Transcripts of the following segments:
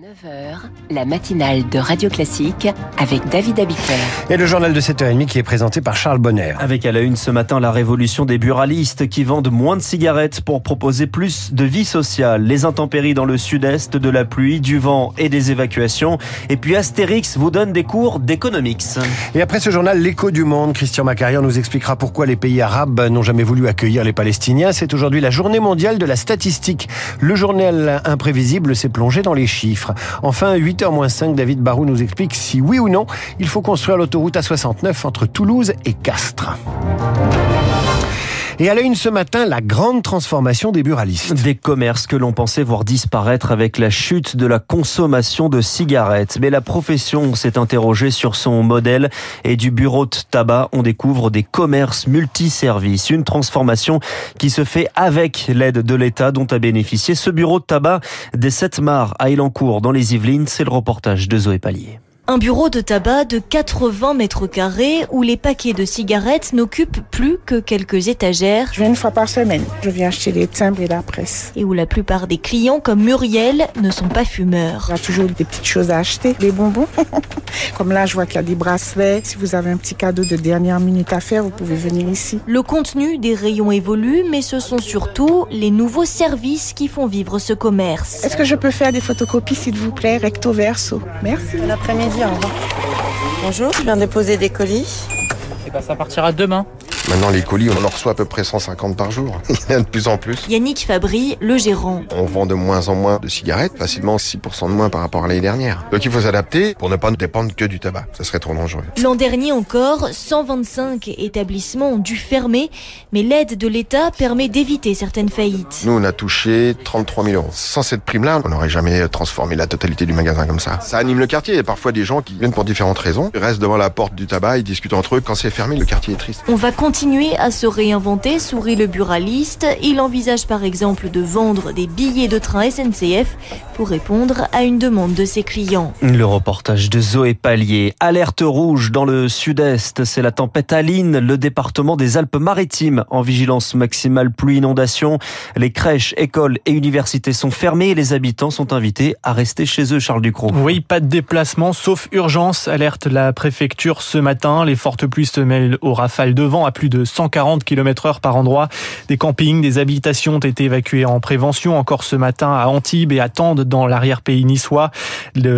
9h, la matinale de Radio Classique avec David Abiker. Et le journal de 7h30 qui est présenté par Charles Bonner. Avec à la une ce matin la révolution des buralistes qui vendent moins de cigarettes pour proposer plus de vie sociale. Les intempéries dans le sud-est, de la pluie, du vent et des évacuations. Et puis Astérix vous donne des cours d'économics. Et après ce journal, l'écho du monde, Christian Macarian nous expliquera pourquoi les pays arabes n'ont jamais voulu accueillir les Palestiniens. C'est aujourd'hui la journée mondiale de la statistique. Le journal imprévisible s'est plongé dans les chiffres. Enfin, 8h-5, David Barou nous explique si oui ou non, il faut construire l'autoroute A69 entre Toulouse et Castres. Et à la une ce matin, la grande transformation des buralistes. Des commerces que l'on pensait voir disparaître avec la chute de la consommation de cigarettes. Mais la profession s'est interrogée sur son modèle et du bureau de tabac, on découvre des commerces multiservices. Une transformation qui se fait avec l'aide de l'État dont a bénéficié ce bureau de tabac des 7 Mars à Elancourt dans les Yvelines. C'est le reportage de Zoé Pallier. Un bureau de tabac de 80 mètres carrés où les paquets de cigarettes n'occupent plus que quelques étagères. Je viens une fois par semaine. Je viens acheter les timbres et la presse. Et où la plupart des clients, comme Muriel, ne sont pas fumeurs. Il y a toujours des petites choses à acheter, des bonbons. comme là, je vois qu'il y a des bracelets. Si vous avez un petit cadeau de dernière minute à faire, vous pouvez venir ici. Le contenu des rayons évolue, mais ce sont surtout les nouveaux services qui font vivre ce commerce. Est-ce que je peux faire des photocopies, s'il vous plaît, recto verso? Merci. L'après-midi, Bonjour, je viens déposer des colis. Et bah ça partira demain. Maintenant, les colis, on en reçoit à peu près 150 par jour. Il y en a de plus en plus. Yannick Fabry, le gérant. On vend de moins en moins de cigarettes, facilement 6% de moins par rapport à l'année dernière. Donc il faut s'adapter pour ne pas dépendre que du tabac. Ça serait trop dangereux. L'an dernier encore, 125 établissements ont dû fermer, mais l'aide de l'État permet d'éviter certaines faillites. Nous, on a touché 33 000 euros. Sans cette prime-là, on n'aurait jamais transformé la totalité du magasin comme ça. Ça anime le quartier. Il y a parfois des gens qui viennent pour différentes raisons. Ils restent devant la porte du tabac, ils discutent entre eux. Quand c'est fermé, le quartier est triste. On va continuer à se réinventer, sourit le buraliste. Il envisage par exemple de vendre des billets de train SNCF pour répondre à une demande de ses clients. Le reportage de Zoé Pallier. Alerte rouge dans le sud-est. C'est la tempête Aline, le département des Alpes-Maritimes en vigilance maximale pluie inondation. Les crèches, écoles et universités sont fermées et les habitants sont invités à rester chez eux, Charles Ducrot. Oui, pas de déplacement sauf urgence, alerte la préfecture ce matin. Les fortes pluies se mêlent aux rafales de vent à plus de 140 km heure par endroit. Des campings, des habitations ont été évacués en prévention encore ce matin à Antibes et à Tende dans l'arrière-pays niçois.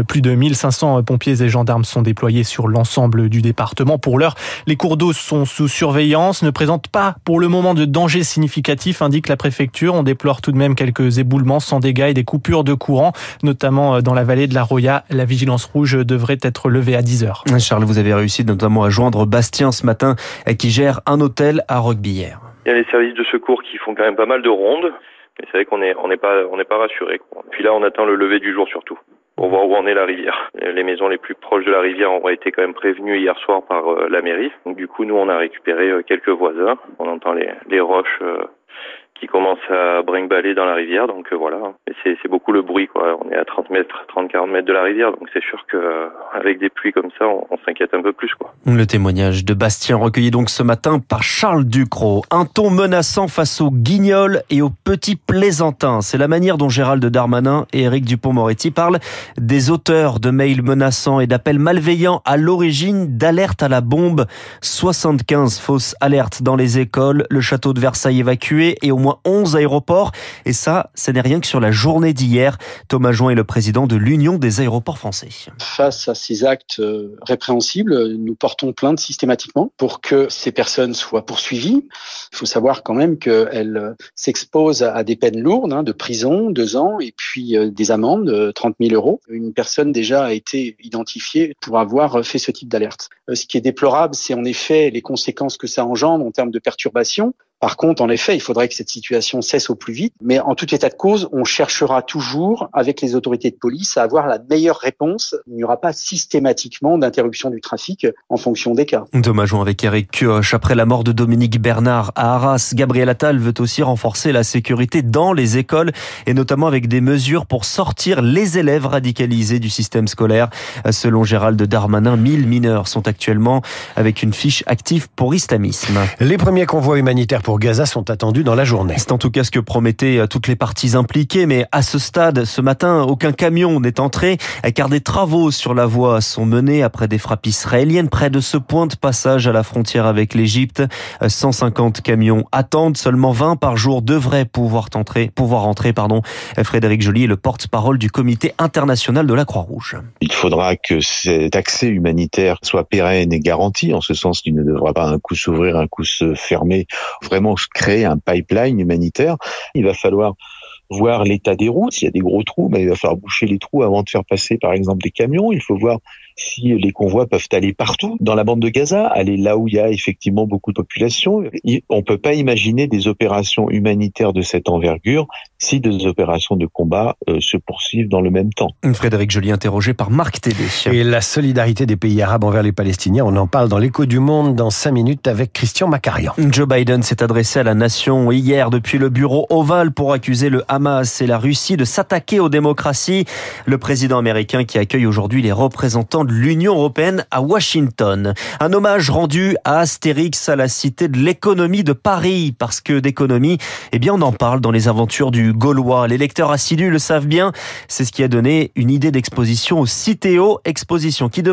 Plus de 1500 pompiers et gendarmes sont déployés sur l'ensemble du département. Pour l'heure, les cours d'eau sont sous surveillance, ne présentent pas pour le moment de danger significatif, indique la préfecture. On déplore tout de même quelques éboulements sans dégâts et des coupures de courant, notamment dans la vallée de la Roya. La vigilance rouge devrait être levée à 10 heures. Charles, vous avez réussi notamment à joindre Bastien ce matin qui gère hôtel à Roquebillière. Il y a les services de secours qui font quand même pas mal de rondes. Mais c'est vrai qu'on est on n'est pas rassuré. Puis là, on attend le lever du jour surtout pour voir où en est la rivière. Les maisons les plus proches de la rivière ont été quand même prévenues hier soir par la mairie. Donc du coup, nous, on a récupéré quelques voisins. On entend les, les roches qui commence à brinque-baller dans la rivière. Donc euh, voilà, c'est, beaucoup le bruit. Quoi. On est à 30 mètres, 30-40 mètres de la rivière. Donc c'est sûr que euh, avec des pluies comme ça, on, on, s'inquiète un peu plus. Quoi. Le témoignage de Bastien recueilli donc ce matin par Charles Ducrot. Un ton menaçant face aux guignols et aux petits plaisantins. C'est la manière dont Gérald Darmanin et Éric Dupont-Moretti parlent des auteurs de mails menaçants et d'appels malveillants à l'origine d'alertes à la bombe. 75 fausses alertes dans les écoles, le château de Versailles évacué et au moins 11 aéroports. Et ça, ce n'est rien que sur la journée d'hier. Thomas Join est le président de l'Union des aéroports français. Face à ces actes répréhensibles, nous portons plainte systématiquement pour que ces personnes soient poursuivies. Il faut savoir quand même qu'elles s'exposent à des peines lourdes, hein, de prison, deux ans, et puis des amendes de 30 000 euros. Une personne déjà a été identifiée pour avoir fait ce type d'alerte. Ce qui est déplorable, c'est en effet les conséquences que ça engendre en termes de perturbation. Par contre, en effet, il faudrait que cette situation cesse au plus vite. Mais en tout état de cause, on cherchera toujours, avec les autorités de police, à avoir la meilleure réponse. Il n'y aura pas systématiquement d'interruption du trafic en fonction des cas. Dommage avec Eric Kioch. Après la mort de Dominique Bernard à Arras, Gabriel Attal veut aussi renforcer la sécurité dans les écoles et notamment avec des mesures pour sortir les élèves radicalisés du système scolaire. Selon Gérald Darmanin, 1000 mineurs sont actuellement avec une fiche active pour islamisme. Les premiers convois humanitaires pour pour Gaza sont attendus dans la journée. C'est en tout cas ce que promettaient toutes les parties impliquées, mais à ce stade, ce matin, aucun camion n'est entré, car des travaux sur la voie sont menés après des frappes israéliennes près de ce point de passage à la frontière avec l'Égypte. 150 camions attendent, seulement 20 par jour devraient pouvoir entrer, pouvoir entrer, pardon. Frédéric Joly est le porte-parole du comité international de la Croix-Rouge. Il faudra que cet accès humanitaire soit pérenne et garanti, en ce sens qu'il ne devra pas un coup s'ouvrir, un coup se fermer, vraiment créer un pipeline humanitaire. Il va falloir voir l'état des routes. S'il y a des gros trous, mais il va falloir boucher les trous avant de faire passer, par exemple, des camions. Il faut voir si les convois peuvent aller partout dans la bande de Gaza, aller là où il y a effectivement beaucoup de population. On peut pas imaginer des opérations humanitaires de cette envergure si des opérations de combat euh, se poursuivent dans le même temps. Frédéric Joly interrogé par Marc Tédé. Et la solidarité des pays arabes envers les Palestiniens, on en parle dans l'écho du monde dans cinq minutes avec Christian Macarian. Joe Biden s'est adressé à la nation hier depuis le bureau ovale pour accuser le Hamas et la Russie de s'attaquer aux démocraties. Le président américain qui accueille aujourd'hui les représentants de l'Union européenne à Washington. Un hommage rendu à Astérix à la cité de l'économie de Paris parce que d'économie, eh bien on en parle dans les aventures du Gaulois. Les lecteurs assidus le savent bien. C'est ce qui a donné une idée d'exposition au Citéo, exposition qui,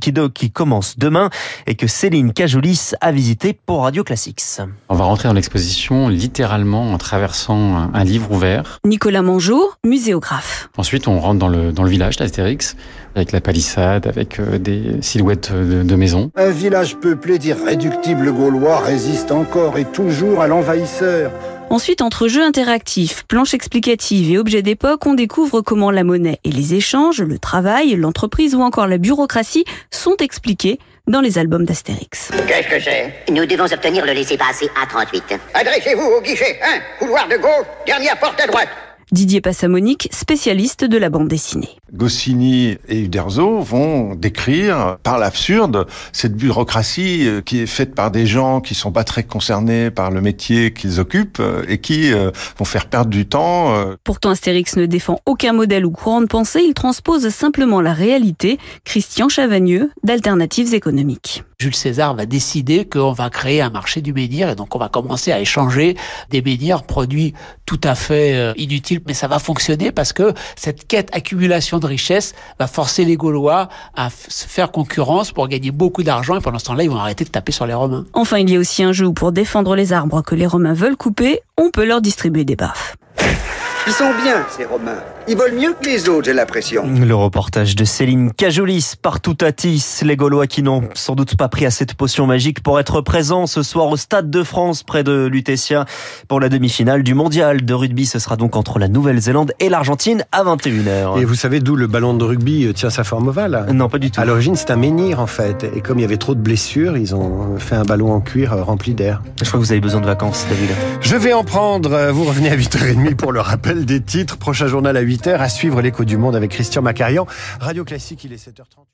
qui, qui commence demain et que Céline Cajoulis a visité pour Radio Classics. On va rentrer dans l'exposition littéralement en traversant un livre ouvert. Nicolas Mongeau, muséographe. Ensuite, on rentre dans le, dans le village d'Astérix avec la palissade, avec euh, des silhouettes de, de maisons. Un village peuplé d'irréductibles Gaulois résiste encore et toujours à l'envahisseur. Ensuite, entre jeux interactifs, planches explicatives et objets d'époque, on découvre comment la monnaie et les échanges, le travail, l'entreprise ou encore la bureaucratie sont expliqués dans les albums d'Astérix. Qu'est-ce que c'est? Nous devons obtenir le laissez-passer A38. Adressez-vous au guichet 1, couloir de gauche, dernière porte à droite. Didier Passamonique, spécialiste de la bande dessinée. Goscinny et Uderzo vont décrire par l'absurde cette bureaucratie euh, qui est faite par des gens qui sont pas très concernés par le métier qu'ils occupent euh, et qui euh, vont faire perdre du temps. Pourtant, Astérix ne défend aucun modèle ou courant de pensée, il transpose simplement la réalité. Christian Chavagneux, d'Alternatives économiques. Jules César va décider qu'on va créer un marché du menhir et donc on va commencer à échanger des menhirs produits tout à fait inutiles mais ça va fonctionner parce que cette quête accumulation de richesse va forcer les Gaulois à se faire concurrence pour gagner beaucoup d'argent et pendant ce temps-là, ils vont arrêter de taper sur les Romains. Enfin, il y a aussi un jeu où pour défendre les arbres que les Romains veulent couper, on peut leur distribuer des baffes. Ils sont bien, ces Romains. Ils volent mieux que les autres, j'ai l'impression. Le reportage de Céline Cajoulis partout à Tis. Les Gaulois qui n'ont sans doute pas pris à cette potion magique pour être présents ce soir au Stade de France près de Lutetia pour la demi-finale du mondial de rugby. Ce sera donc entre la Nouvelle-Zélande et l'Argentine à 21h. Et vous savez d'où le ballon de rugby tient sa forme ovale? Non, pas du tout. À l'origine, c'est un menhir en fait. Et comme il y avait trop de blessures, ils ont fait un ballon en cuir rempli d'air. Je crois que vous avez besoin de vacances, David. Je vais en prendre. Vous revenez à 8h30 pour le des titres. Prochain journal à 8h. À suivre l'écho du monde avec Christian Macarian. Radio Classique, il est 7h30.